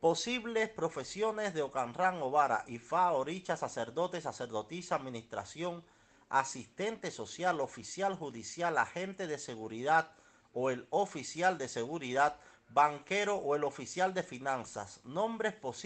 Posibles profesiones de Ocanran, Ovara, Ifá, Oricha, sacerdote, sacerdotisa, administración, asistente social, oficial judicial, agente de seguridad o el oficial de seguridad, banquero o el oficial de finanzas. Nombres posibles